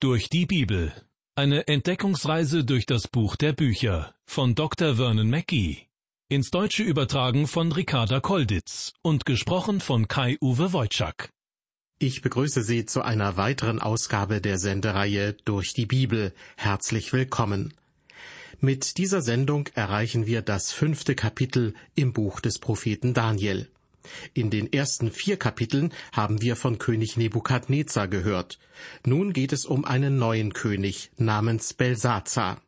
Durch die Bibel. Eine Entdeckungsreise durch das Buch der Bücher von Dr. Vernon Mackey. Ins Deutsche übertragen von Ricarda Kolditz und gesprochen von Kai-Uwe Wojczak. Ich begrüße Sie zu einer weiteren Ausgabe der Sendereihe Durch die Bibel. Herzlich willkommen. Mit dieser Sendung erreichen wir das fünfte Kapitel im Buch des Propheten Daniel. In den ersten vier Kapiteln haben wir von König Nebukadnezar gehört. Nun geht es um einen neuen König namens Belsazar.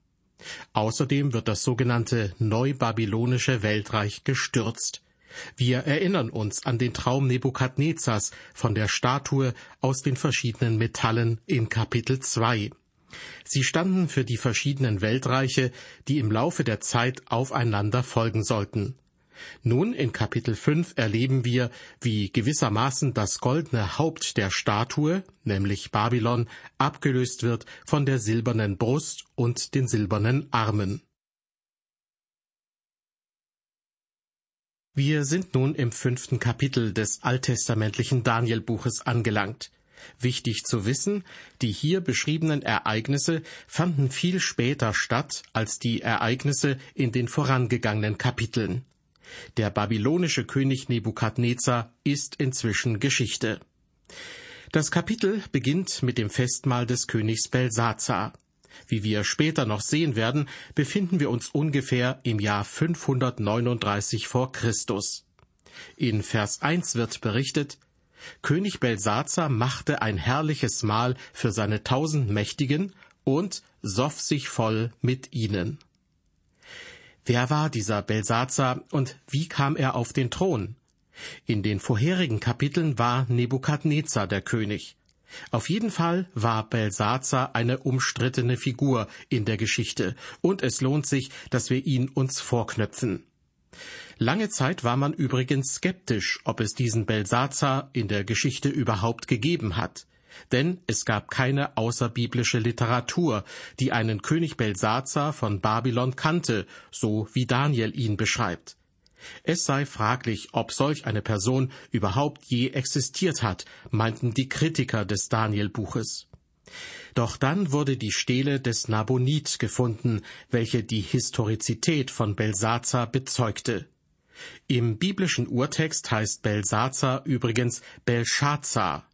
Außerdem wird das sogenannte Neubabylonische Weltreich gestürzt. Wir erinnern uns an den Traum Nebukadnezars von der Statue aus den verschiedenen Metallen in Kapitel 2. Sie standen für die verschiedenen Weltreiche, die im Laufe der Zeit aufeinander folgen sollten. Nun in Kapitel 5 erleben wir, wie gewissermaßen das goldene Haupt der Statue, nämlich Babylon, abgelöst wird von der silbernen Brust und den silbernen Armen. Wir sind nun im fünften Kapitel des alttestamentlichen Danielbuches angelangt. Wichtig zu wissen, die hier beschriebenen Ereignisse fanden viel später statt als die Ereignisse in den vorangegangenen Kapiteln. Der babylonische König Nebukadnezar ist inzwischen Geschichte. Das Kapitel beginnt mit dem Festmahl des Königs Belsazar. Wie wir später noch sehen werden, befinden wir uns ungefähr im Jahr 539 vor Christus. In Vers 1 wird berichtet, König Belsazar machte ein herrliches Mahl für seine tausend Mächtigen und soff sich voll mit ihnen. Wer war dieser Belsazar und wie kam er auf den Thron? In den vorherigen Kapiteln war Nebukadnezar der König. Auf jeden Fall war Belsazar eine umstrittene Figur in der Geschichte, und es lohnt sich, dass wir ihn uns vorknöpfen. Lange Zeit war man übrigens skeptisch, ob es diesen Belsazar in der Geschichte überhaupt gegeben hat denn es gab keine außerbiblische Literatur, die einen König Belsazar von Babylon kannte, so wie Daniel ihn beschreibt. Es sei fraglich, ob solch eine Person überhaupt je existiert hat, meinten die Kritiker des Daniel-Buches. Doch dann wurde die Stele des Nabonid gefunden, welche die Historizität von Belsazar bezeugte. Im biblischen Urtext heißt Belsazar übrigens Belshazzar.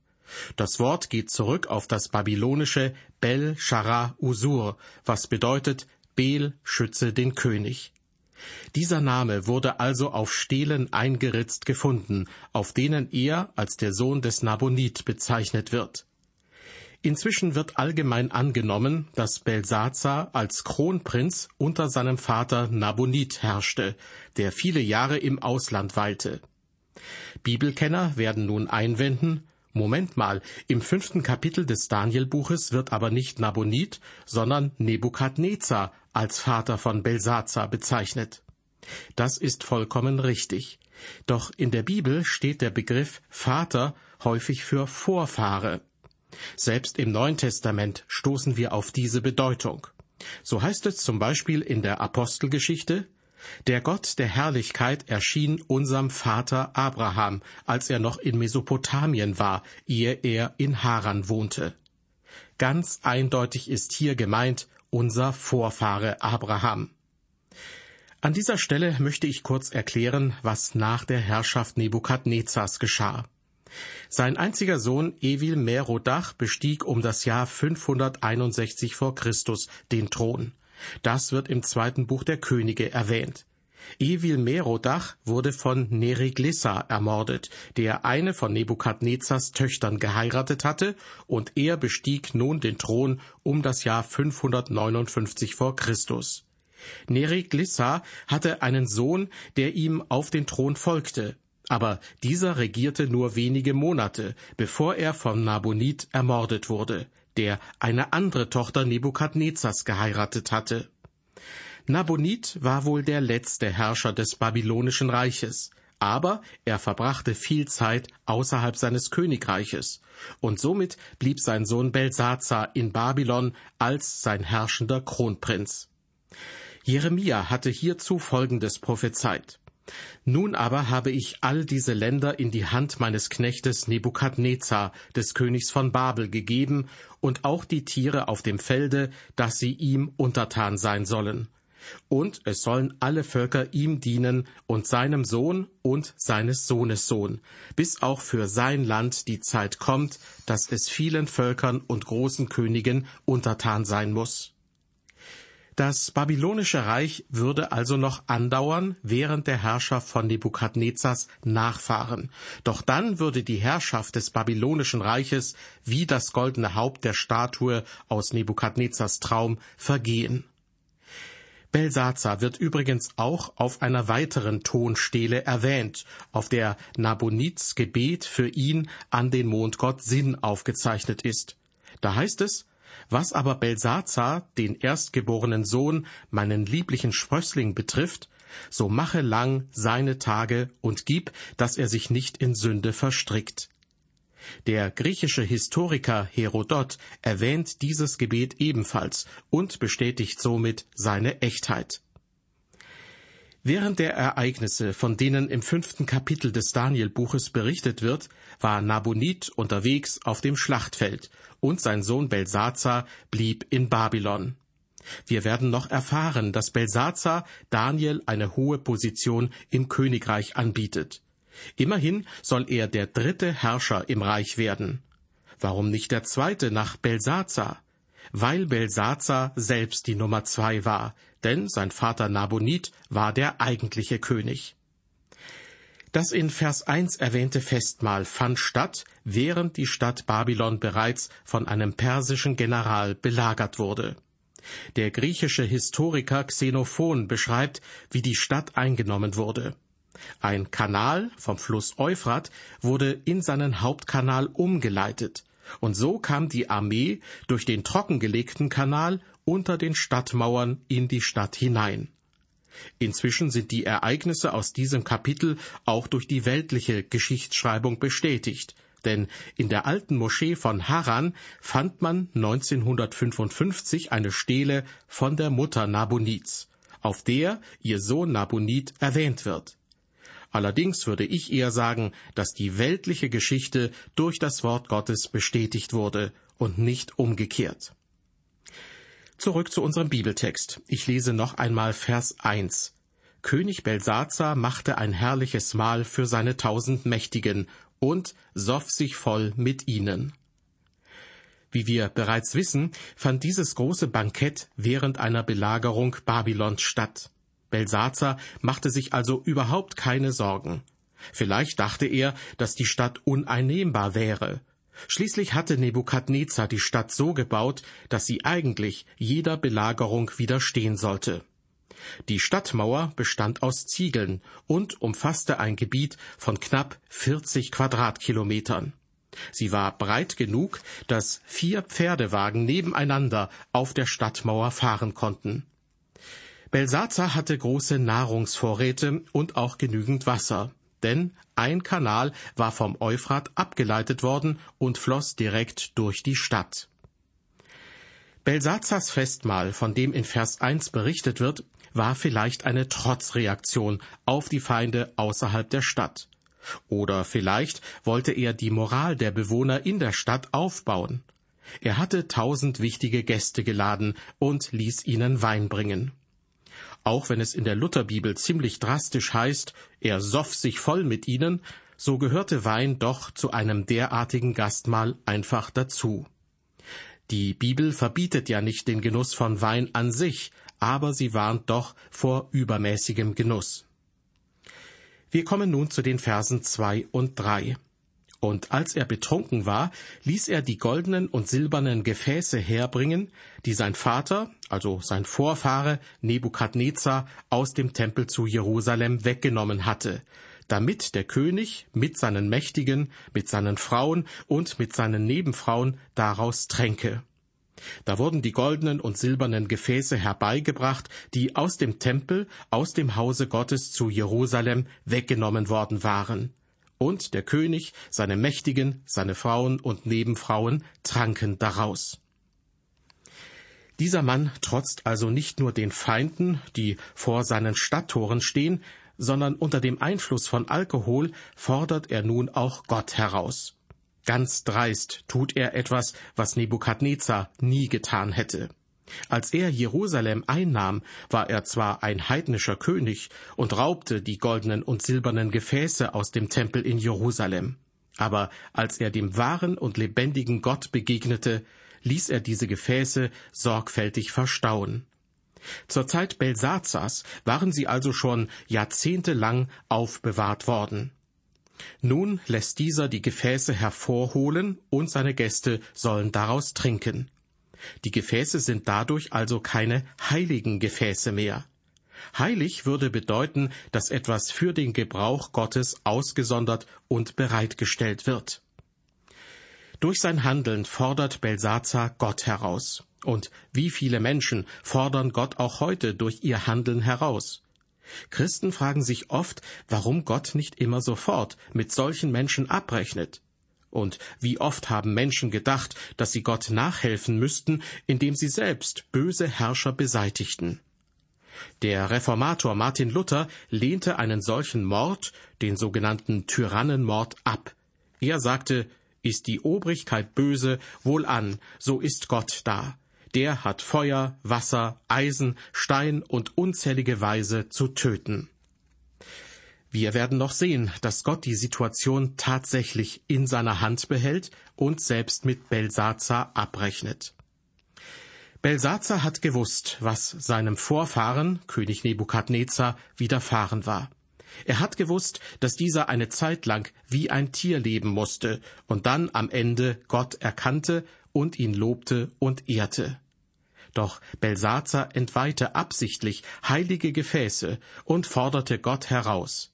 Das Wort geht zurück auf das babylonische Bel Shara Usur, was bedeutet Bel schütze den König. Dieser Name wurde also auf Stelen eingeritzt gefunden, auf denen er als der Sohn des Nabonid bezeichnet wird. Inzwischen wird allgemein angenommen, dass Belsazar als Kronprinz unter seinem Vater Nabonid herrschte, der viele Jahre im Ausland weilte. Bibelkenner werden nun einwenden, Moment mal, im fünften Kapitel des Danielbuches wird aber nicht Nabonid, sondern Nebukadnezar als Vater von Belsazar bezeichnet. Das ist vollkommen richtig. Doch in der Bibel steht der Begriff Vater häufig für Vorfahre. Selbst im Neuen Testament stoßen wir auf diese Bedeutung. So heißt es zum Beispiel in der Apostelgeschichte, der Gott der Herrlichkeit erschien unserem Vater Abraham, als er noch in Mesopotamien war, ehe er in Haran wohnte. Ganz eindeutig ist hier gemeint unser Vorfahre Abraham. An dieser Stelle möchte ich kurz erklären, was nach der Herrschaft Nebukadnezars geschah. Sein einziger Sohn Evil Merodach bestieg um das Jahr 561 vor Christus den Thron. Das wird im zweiten Buch der Könige erwähnt. Evil Merodach wurde von Neriglissa ermordet, der eine von Nebukadnezars Töchtern geheiratet hatte, und er bestieg nun den Thron um das Jahr 559 vor Christus. Neriglissa hatte einen Sohn, der ihm auf den Thron folgte, aber dieser regierte nur wenige Monate, bevor er von Nabonid ermordet wurde der eine andere Tochter Nebukadnezars geheiratet hatte. Nabonid war wohl der letzte Herrscher des babylonischen Reiches, aber er verbrachte viel Zeit außerhalb seines Königreiches, und somit blieb sein Sohn Belsazar in Babylon als sein herrschender Kronprinz. Jeremia hatte hierzu Folgendes prophezeit. Nun aber habe ich all diese Länder in die Hand meines Knechtes Nebukadnezar, des Königs von Babel, gegeben, und auch die Tiere auf dem Felde, dass sie ihm untertan sein sollen. Und es sollen alle Völker ihm dienen und seinem Sohn und seines Sohnes Sohn, bis auch für sein Land die Zeit kommt, dass es vielen Völkern und großen Königen untertan sein muss. Das babylonische Reich würde also noch andauern während der Herrschaft von Nebukadnezars Nachfahren. Doch dann würde die Herrschaft des babylonischen Reiches wie das goldene Haupt der Statue aus Nebukadnezars Traum vergehen. Belsazar wird übrigens auch auf einer weiteren Tonstele erwähnt, auf der Nabonits Gebet für ihn an den Mondgott Sinn aufgezeichnet ist. Da heißt es, was aber Belsazar, den erstgeborenen Sohn, meinen lieblichen Sprössling betrifft, so mache lang seine Tage und gib, dass er sich nicht in Sünde verstrickt. Der griechische Historiker Herodot erwähnt dieses Gebet ebenfalls und bestätigt somit seine Echtheit. Während der Ereignisse, von denen im fünften Kapitel des Danielbuches berichtet wird, war Nabonid unterwegs auf dem Schlachtfeld und sein Sohn Belsazar blieb in Babylon. Wir werden noch erfahren, dass Belsazar Daniel eine hohe Position im Königreich anbietet. Immerhin soll er der dritte Herrscher im Reich werden. Warum nicht der zweite nach Belsazar? Weil Belsazar selbst die Nummer zwei war, denn sein Vater Nabonid war der eigentliche König. Das in Vers 1 erwähnte Festmahl fand statt, während die Stadt Babylon bereits von einem persischen General belagert wurde. Der griechische Historiker Xenophon beschreibt, wie die Stadt eingenommen wurde. Ein Kanal vom Fluss Euphrat wurde in seinen Hauptkanal umgeleitet, und so kam die Armee durch den trockengelegten Kanal unter den Stadtmauern in die Stadt hinein. Inzwischen sind die Ereignisse aus diesem Kapitel auch durch die weltliche Geschichtsschreibung bestätigt, denn in der alten Moschee von Haran fand man 1955 eine Stele von der Mutter Nabonids, auf der ihr Sohn Nabonid erwähnt wird. Allerdings würde ich eher sagen, dass die weltliche Geschichte durch das Wort Gottes bestätigt wurde und nicht umgekehrt. Zurück zu unserem Bibeltext. Ich lese noch einmal Vers 1. König Belsazar machte ein herrliches Mahl für seine tausend Mächtigen und soff sich voll mit ihnen. Wie wir bereits wissen, fand dieses große Bankett während einer Belagerung Babylons statt. Belsazar machte sich also überhaupt keine Sorgen. Vielleicht dachte er, dass die Stadt uneinnehmbar wäre. Schließlich hatte Nebukadnezar die Stadt so gebaut, dass sie eigentlich jeder Belagerung widerstehen sollte. Die Stadtmauer bestand aus Ziegeln und umfasste ein Gebiet von knapp 40 Quadratkilometern. Sie war breit genug, dass vier Pferdewagen nebeneinander auf der Stadtmauer fahren konnten. Belsazar hatte große Nahrungsvorräte und auch genügend Wasser, denn ein Kanal war vom Euphrat abgeleitet worden und floss direkt durch die Stadt. Belsazars Festmahl, von dem in Vers 1 berichtet wird, war vielleicht eine Trotzreaktion auf die Feinde außerhalb der Stadt. Oder vielleicht wollte er die Moral der Bewohner in der Stadt aufbauen. Er hatte tausend wichtige Gäste geladen und ließ ihnen Wein bringen. Auch wenn es in der Lutherbibel ziemlich drastisch heißt, er soff sich voll mit ihnen, so gehörte Wein doch zu einem derartigen Gastmahl einfach dazu. Die Bibel verbietet ja nicht den Genuss von Wein an sich, aber sie warnt doch vor übermäßigem Genuss. Wir kommen nun zu den Versen zwei und drei. Und als er betrunken war, ließ er die goldenen und silbernen Gefäße herbringen, die sein Vater, also sein Vorfahre Nebukadnezar, aus dem Tempel zu Jerusalem weggenommen hatte, damit der König mit seinen Mächtigen, mit seinen Frauen und mit seinen Nebenfrauen daraus tränke. Da wurden die goldenen und silbernen Gefäße herbeigebracht, die aus dem Tempel, aus dem Hause Gottes zu Jerusalem weggenommen worden waren und der König, seine Mächtigen, seine Frauen und Nebenfrauen tranken daraus. Dieser Mann trotzt also nicht nur den Feinden, die vor seinen Stadttoren stehen, sondern unter dem Einfluss von Alkohol fordert er nun auch Gott heraus. Ganz dreist tut er etwas, was Nebukadnezar nie getan hätte. Als er Jerusalem einnahm, war er zwar ein heidnischer König und raubte die goldenen und silbernen Gefäße aus dem Tempel in Jerusalem. Aber als er dem wahren und lebendigen Gott begegnete, ließ er diese Gefäße sorgfältig verstauen. Zur Zeit Belsazars waren sie also schon jahrzehntelang aufbewahrt worden. Nun lässt dieser die Gefäße hervorholen und seine Gäste sollen daraus trinken. Die Gefäße sind dadurch also keine heiligen Gefäße mehr. Heilig würde bedeuten, dass etwas für den Gebrauch Gottes ausgesondert und bereitgestellt wird. Durch sein Handeln fordert Belsazar Gott heraus. Und wie viele Menschen fordern Gott auch heute durch ihr Handeln heraus? Christen fragen sich oft, warum Gott nicht immer sofort mit solchen Menschen abrechnet. Und wie oft haben Menschen gedacht, dass sie Gott nachhelfen müssten, indem sie selbst böse Herrscher beseitigten. Der Reformator Martin Luther lehnte einen solchen Mord, den sogenannten Tyrannenmord, ab. Er sagte, ist die Obrigkeit böse, wohlan, so ist Gott da. Der hat Feuer, Wasser, Eisen, Stein und unzählige Weise zu töten. Wir werden noch sehen, dass Gott die Situation tatsächlich in seiner Hand behält und selbst mit Belsazar abrechnet. Belsazar hat gewusst, was seinem Vorfahren, König Nebukadnezar, widerfahren war. Er hat gewusst, dass dieser eine Zeit lang wie ein Tier leben musste und dann am Ende Gott erkannte und ihn lobte und ehrte. Doch Belsazar entweihte absichtlich heilige Gefäße und forderte Gott heraus.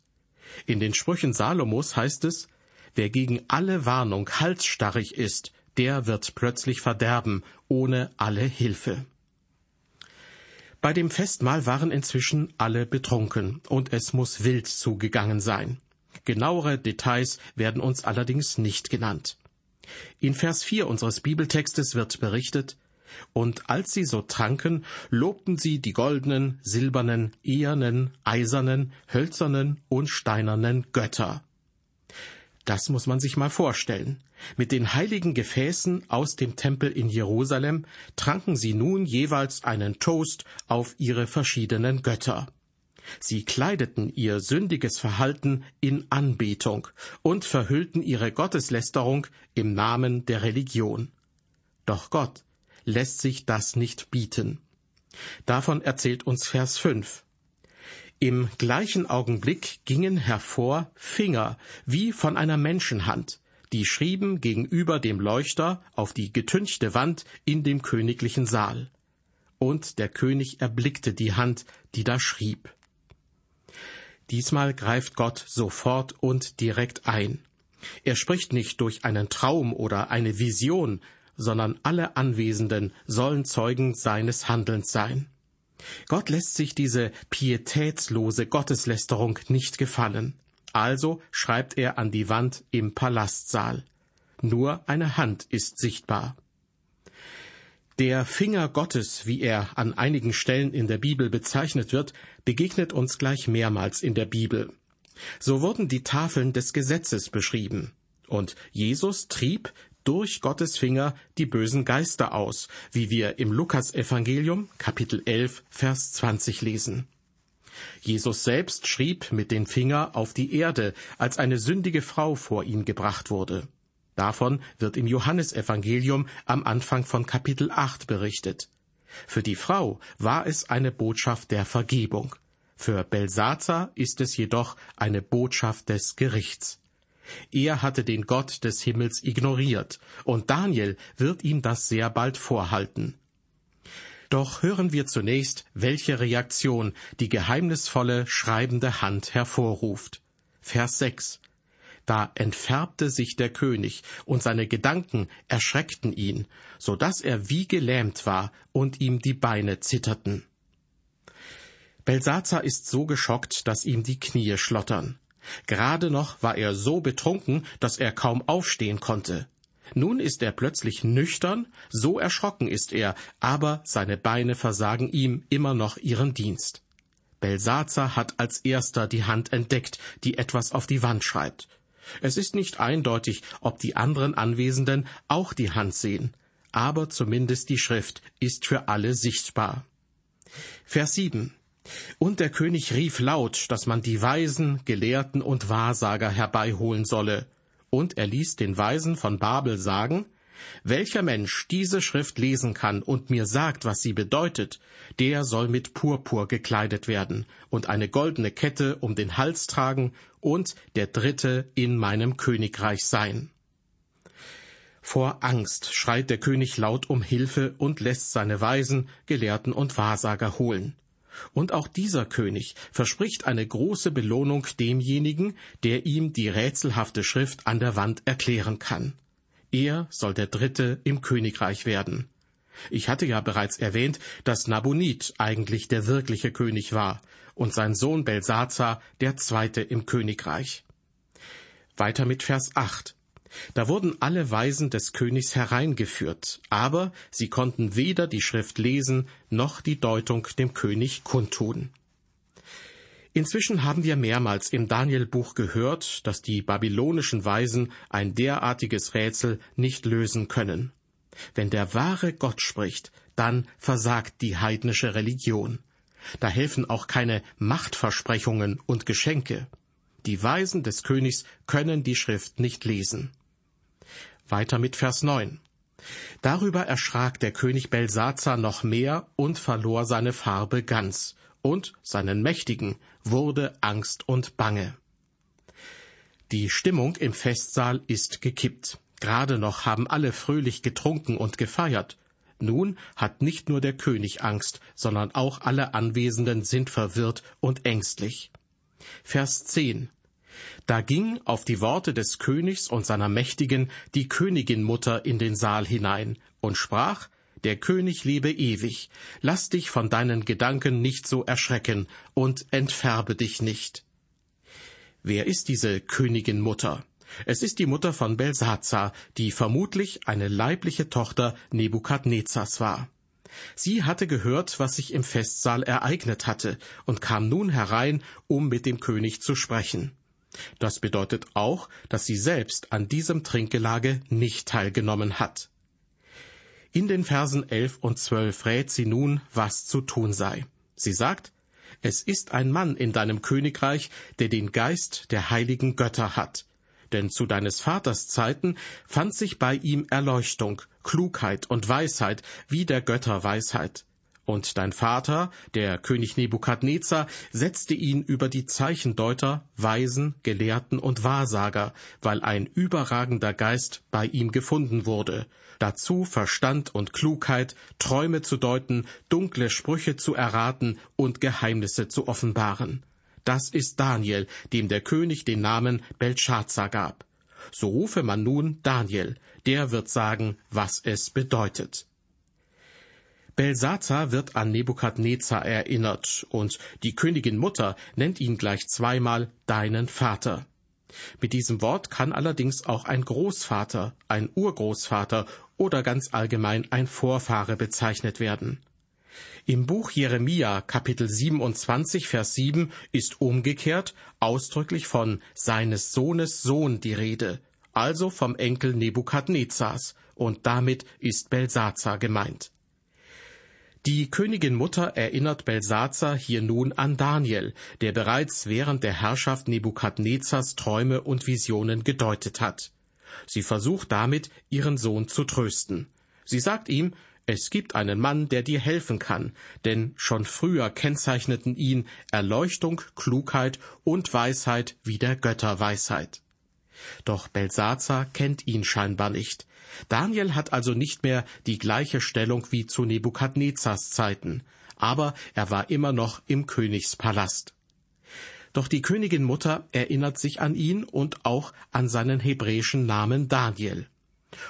In den Sprüchen Salomos heißt es, wer gegen alle Warnung halsstarrig ist, der wird plötzlich verderben, ohne alle Hilfe. Bei dem Festmahl waren inzwischen alle betrunken, und es muss wild zugegangen sein. Genauere Details werden uns allerdings nicht genannt. In Vers 4 unseres Bibeltextes wird berichtet, und als sie so tranken, lobten sie die goldenen, silbernen, ehernen, eisernen, hölzernen und steinernen Götter. Das muss man sich mal vorstellen. Mit den heiligen Gefäßen aus dem Tempel in Jerusalem tranken sie nun jeweils einen Toast auf ihre verschiedenen Götter. Sie kleideten ihr sündiges Verhalten in Anbetung und verhüllten ihre Gotteslästerung im Namen der Religion. Doch Gott lässt sich das nicht bieten. Davon erzählt uns Vers 5. Im gleichen Augenblick gingen hervor Finger wie von einer Menschenhand, die schrieben gegenüber dem Leuchter auf die getünchte Wand in dem königlichen Saal. Und der König erblickte die Hand, die da schrieb. Diesmal greift Gott sofort und direkt ein. Er spricht nicht durch einen Traum oder eine Vision, sondern alle Anwesenden sollen Zeugen seines Handelns sein. Gott lässt sich diese pietätslose Gotteslästerung nicht gefallen. Also schreibt er an die Wand im Palastsaal. Nur eine Hand ist sichtbar. Der Finger Gottes, wie er an einigen Stellen in der Bibel bezeichnet wird, begegnet uns gleich mehrmals in der Bibel. So wurden die Tafeln des Gesetzes beschrieben. Und Jesus trieb durch Gottes Finger die bösen Geister aus, wie wir im Lukasevangelium Kapitel 11 Vers 20 lesen. Jesus selbst schrieb mit dem Finger auf die Erde, als eine sündige Frau vor ihn gebracht wurde. Davon wird im Johannesevangelium am Anfang von Kapitel 8 berichtet. Für die Frau war es eine Botschaft der Vergebung. Für Belsazar ist es jedoch eine Botschaft des Gerichts. Er hatte den Gott des Himmels ignoriert, und Daniel wird ihm das sehr bald vorhalten. Doch hören wir zunächst, welche Reaktion die geheimnisvolle schreibende Hand hervorruft. Vers 6. Da entfärbte sich der König, und seine Gedanken erschreckten ihn, so dass er wie gelähmt war und ihm die Beine zitterten. Belsazar ist so geschockt, dass ihm die Knie schlottern. Gerade noch war er so betrunken, dass er kaum aufstehen konnte. Nun ist er plötzlich nüchtern, so erschrocken ist er, aber seine Beine versagen ihm immer noch ihren Dienst. Belsazar hat als erster die Hand entdeckt, die etwas auf die Wand schreibt. Es ist nicht eindeutig, ob die anderen Anwesenden auch die Hand sehen, aber zumindest die Schrift ist für alle sichtbar. Vers 7 Und der König rief laut, dass man die Weisen, Gelehrten und Wahrsager herbeiholen solle, und er ließ den Weisen von Babel sagen, welcher Mensch diese Schrift lesen kann und mir sagt, was sie bedeutet, der soll mit Purpur gekleidet werden und eine goldene Kette um den Hals tragen und der Dritte in meinem Königreich sein. Vor Angst schreit der König laut um Hilfe und lässt seine Weisen, Gelehrten und Wahrsager holen. Und auch dieser König verspricht eine große Belohnung demjenigen, der ihm die rätselhafte Schrift an der Wand erklären kann. Er soll der Dritte im Königreich werden. Ich hatte ja bereits erwähnt, dass Nabonid eigentlich der wirkliche König war und sein Sohn Belsazar der Zweite im Königreich. Weiter mit Vers 8. Da wurden alle Weisen des Königs hereingeführt, aber sie konnten weder die Schrift lesen noch die Deutung dem König kundtun. Inzwischen haben wir mehrmals im Danielbuch gehört, dass die babylonischen Weisen ein derartiges Rätsel nicht lösen können. Wenn der wahre Gott spricht, dann versagt die heidnische Religion. Da helfen auch keine Machtversprechungen und Geschenke. Die Weisen des Königs können die Schrift nicht lesen. Weiter mit Vers 9. Darüber erschrak der König Belsazar noch mehr und verlor seine Farbe ganz, und seinen Mächtigen wurde Angst und Bange. Die Stimmung im Festsaal ist gekippt. Gerade noch haben alle fröhlich getrunken und gefeiert. Nun hat nicht nur der König Angst, sondern auch alle Anwesenden sind verwirrt und ängstlich. Vers 10 Da ging auf die Worte des Königs und seiner Mächtigen die Königinmutter in den Saal hinein und sprach, der König lebe ewig. Lass dich von deinen Gedanken nicht so erschrecken und entfärbe dich nicht. Wer ist diese Königin Mutter? Es ist die Mutter von Belsazar, die vermutlich eine leibliche Tochter Nebukadnezars war. Sie hatte gehört, was sich im Festsaal ereignet hatte, und kam nun herein, um mit dem König zu sprechen. Das bedeutet auch, dass sie selbst an diesem Trinkgelage nicht teilgenommen hat. In den Versen 11 und 12 rät sie nun, was zu tun sei. Sie sagt, es ist ein Mann in deinem Königreich, der den Geist der heiligen Götter hat. Denn zu deines Vaters Zeiten fand sich bei ihm Erleuchtung, Klugheit und Weisheit wie der Götter Weisheit. Und dein Vater, der König Nebukadnezar, setzte ihn über die Zeichendeuter, Weisen, Gelehrten und Wahrsager, weil ein überragender Geist bei ihm gefunden wurde. Dazu Verstand und Klugheit, Träume zu deuten, dunkle Sprüche zu erraten und Geheimnisse zu offenbaren. Das ist Daniel, dem der König den Namen Belshazzar gab. So rufe man nun Daniel, der wird sagen, was es bedeutet. Belsazar wird an Nebukadnezar erinnert, und die Königin Mutter nennt ihn gleich zweimal deinen Vater. Mit diesem Wort kann allerdings auch ein Großvater, ein Urgroßvater oder ganz allgemein ein Vorfahre bezeichnet werden. Im Buch Jeremia Kapitel 27 Vers 7 ist umgekehrt ausdrücklich von seines Sohnes Sohn die Rede, also vom Enkel Nebukadnezars, und damit ist Belsazar gemeint. Die Königin Mutter erinnert Belsazar hier nun an Daniel, der bereits während der Herrschaft Nebukadnezars Träume und Visionen gedeutet hat. Sie versucht damit, ihren Sohn zu trösten. Sie sagt ihm, es gibt einen Mann, der dir helfen kann, denn schon früher kennzeichneten ihn Erleuchtung, Klugheit und Weisheit wie der Götterweisheit. Doch Belsazar kennt ihn scheinbar nicht. Daniel hat also nicht mehr die gleiche Stellung wie zu Nebukadnezars Zeiten, aber er war immer noch im Königspalast. Doch die Königin Mutter erinnert sich an ihn und auch an seinen hebräischen Namen Daniel.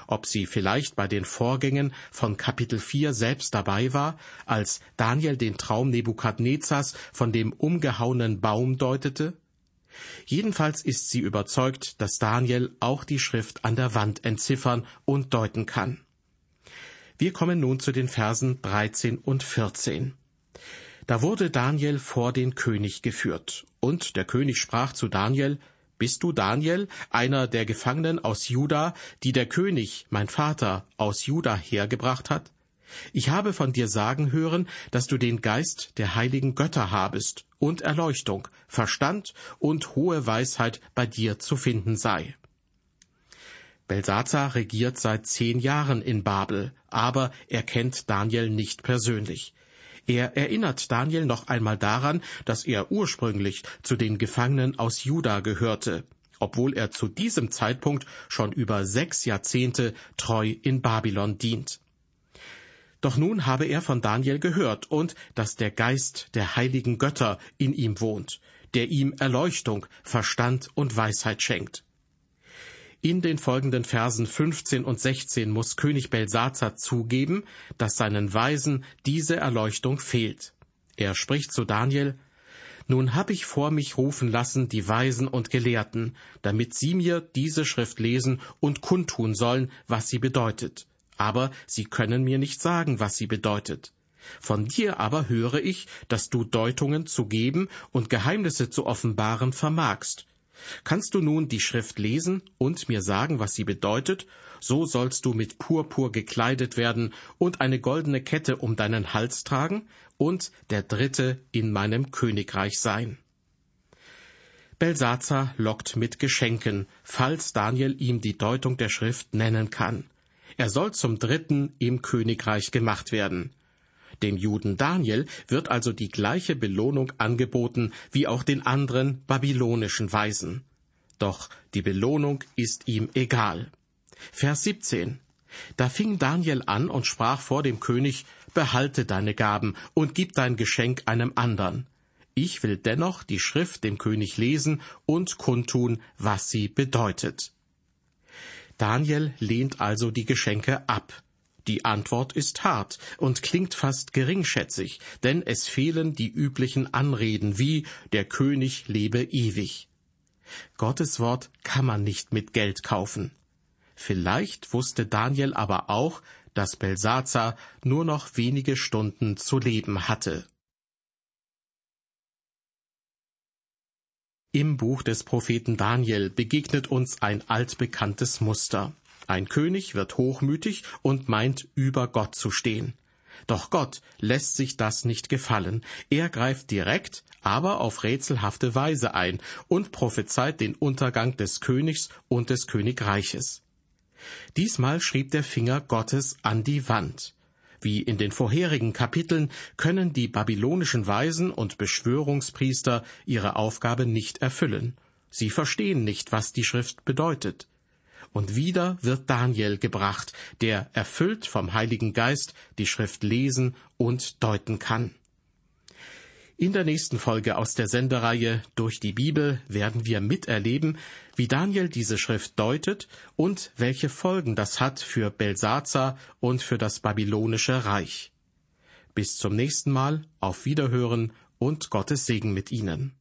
Ob sie vielleicht bei den Vorgängen von Kapitel 4 selbst dabei war, als Daniel den Traum Nebukadnezars von dem umgehauenen Baum deutete? Jedenfalls ist sie überzeugt, dass Daniel auch die Schrift an der Wand entziffern und deuten kann. Wir kommen nun zu den Versen 13 und 14. Da wurde Daniel vor den König geführt, und der König sprach zu Daniel, Bist du Daniel, einer der Gefangenen aus Juda, die der König, mein Vater, aus Juda hergebracht hat? Ich habe von dir sagen hören, dass du den Geist der heiligen Götter habest und Erleuchtung, Verstand und hohe Weisheit bei dir zu finden sei. Belsazar regiert seit zehn Jahren in Babel, aber er kennt Daniel nicht persönlich. Er erinnert Daniel noch einmal daran, dass er ursprünglich zu den Gefangenen aus Juda gehörte, obwohl er zu diesem Zeitpunkt schon über sechs Jahrzehnte treu in Babylon dient. Doch nun habe er von Daniel gehört und dass der Geist der heiligen Götter in ihm wohnt, der ihm Erleuchtung, Verstand und Weisheit schenkt. In den folgenden Versen 15 und 16 muss König Belsazar zugeben, dass seinen Weisen diese Erleuchtung fehlt. Er spricht zu Daniel, Nun hab ich vor mich rufen lassen die Weisen und Gelehrten, damit sie mir diese Schrift lesen und kundtun sollen, was sie bedeutet. Aber sie können mir nicht sagen, was sie bedeutet. Von dir aber höre ich, dass du Deutungen zu geben und Geheimnisse zu offenbaren vermagst. Kannst du nun die Schrift lesen und mir sagen, was sie bedeutet, so sollst du mit Purpur gekleidet werden und eine goldene Kette um deinen Hals tragen und der Dritte in meinem Königreich sein. Belsazar lockt mit Geschenken, falls Daniel ihm die Deutung der Schrift nennen kann. Er soll zum Dritten im Königreich gemacht werden. Dem Juden Daniel wird also die gleiche Belohnung angeboten wie auch den anderen babylonischen Weisen. Doch die Belohnung ist ihm egal. Vers 17. Da fing Daniel an und sprach vor dem König, Behalte deine Gaben und gib dein Geschenk einem andern. Ich will dennoch die Schrift dem König lesen und kundtun, was sie bedeutet. Daniel lehnt also die Geschenke ab. Die Antwort ist hart und klingt fast geringschätzig, denn es fehlen die üblichen Anreden wie der König lebe ewig. Gottes Wort kann man nicht mit Geld kaufen. Vielleicht wusste Daniel aber auch, dass Belsazar nur noch wenige Stunden zu leben hatte. Im Buch des Propheten Daniel begegnet uns ein altbekanntes Muster. Ein König wird hochmütig und meint, über Gott zu stehen. Doch Gott lässt sich das nicht gefallen. Er greift direkt, aber auf rätselhafte Weise ein und prophezeit den Untergang des Königs und des Königreiches. Diesmal schrieb der Finger Gottes an die Wand. Wie in den vorherigen Kapiteln können die babylonischen Weisen und Beschwörungspriester ihre Aufgabe nicht erfüllen. Sie verstehen nicht, was die Schrift bedeutet. Und wieder wird Daniel gebracht, der erfüllt vom Heiligen Geist die Schrift lesen und deuten kann. In der nächsten Folge aus der Sendereihe Durch die Bibel werden wir miterleben, wie Daniel diese Schrift deutet und welche Folgen das hat für Belsazar und für das babylonische Reich. Bis zum nächsten Mal, auf Wiederhören und Gottes Segen mit Ihnen.